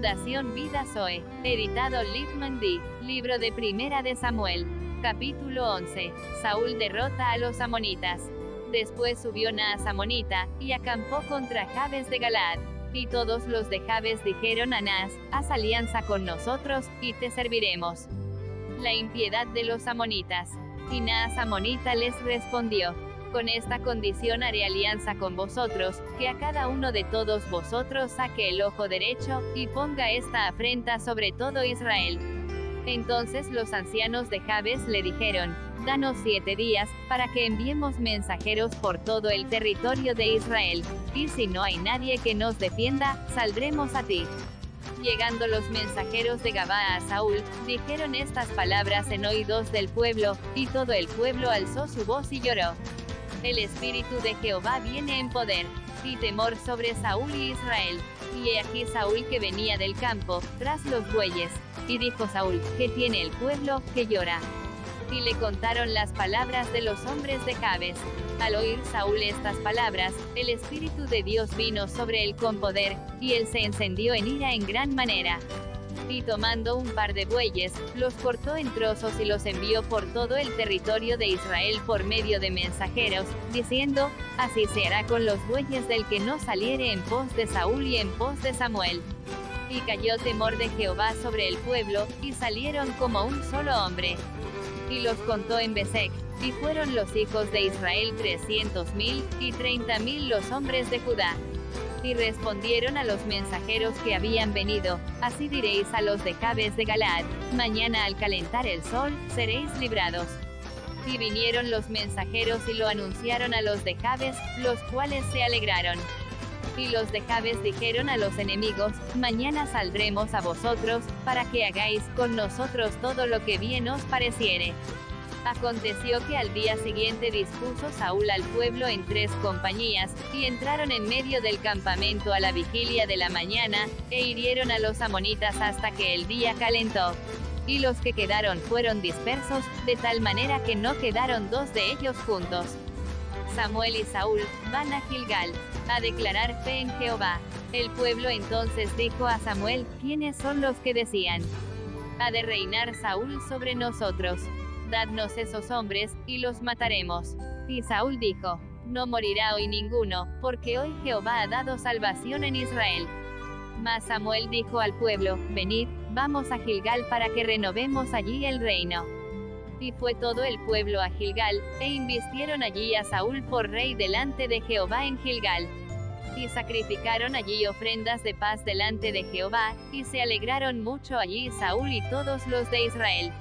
Fundación Vida Zoe. Editado Littman D. Libro de Primera de Samuel. Capítulo 11. Saúl derrota a los amonitas. Después subió Naas amonita, y acampó contra Jabes de Galaad. Y todos los de Jabes dijeron a Naas, haz alianza con nosotros, y te serviremos. La impiedad de los amonitas. Y Naas amonita les respondió, con esta condición haré alianza con vosotros, que a cada uno de todos vosotros saque el ojo derecho, y ponga esta afrenta sobre todo Israel. Entonces los ancianos de Jabes le dijeron, Danos siete días, para que enviemos mensajeros por todo el territorio de Israel, y si no hay nadie que nos defienda, saldremos a ti. Llegando los mensajeros de Gabá a Saúl, dijeron estas palabras en oídos del pueblo, y todo el pueblo alzó su voz y lloró. El espíritu de Jehová viene en poder, y temor sobre Saúl y Israel. Y he aquí Saúl que venía del campo, tras los bueyes. Y dijo Saúl, ¿qué tiene el pueblo, que llora? Y le contaron las palabras de los hombres de Jabes. Al oír Saúl estas palabras, el Espíritu de Dios vino sobre él con poder, y él se encendió en ira en gran manera y tomando un par de bueyes, los cortó en trozos y los envió por todo el territorio de Israel por medio de mensajeros, diciendo, así se hará con los bueyes del que no saliere en pos de Saúl y en pos de Samuel. Y cayó temor de Jehová sobre el pueblo, y salieron como un solo hombre. Y los contó en Besec, y fueron los hijos de Israel trescientos mil, y treinta mil los hombres de Judá. Y respondieron a los mensajeros que habían venido, así diréis a los de Jabes de Galaad, mañana al calentar el sol, seréis librados. Y vinieron los mensajeros y lo anunciaron a los de Jabes, los cuales se alegraron. Y los de Jabes dijeron a los enemigos, mañana saldremos a vosotros, para que hagáis con nosotros todo lo que bien os pareciere. Aconteció que al día siguiente dispuso Saúl al pueblo en tres compañías, y entraron en medio del campamento a la vigilia de la mañana, e hirieron a los amonitas hasta que el día calentó. Y los que quedaron fueron dispersos, de tal manera que no quedaron dos de ellos juntos. Samuel y Saúl van a Gilgal, a declarar fe en Jehová. El pueblo entonces dijo a Samuel, ¿quiénes son los que decían? Ha de reinar Saúl sobre nosotros dadnos esos hombres, y los mataremos. Y Saúl dijo, no morirá hoy ninguno, porque hoy Jehová ha dado salvación en Israel. Mas Samuel dijo al pueblo, venid, vamos a Gilgal para que renovemos allí el reino. Y fue todo el pueblo a Gilgal, e invistieron allí a Saúl por rey delante de Jehová en Gilgal. Y sacrificaron allí ofrendas de paz delante de Jehová, y se alegraron mucho allí Saúl y todos los de Israel.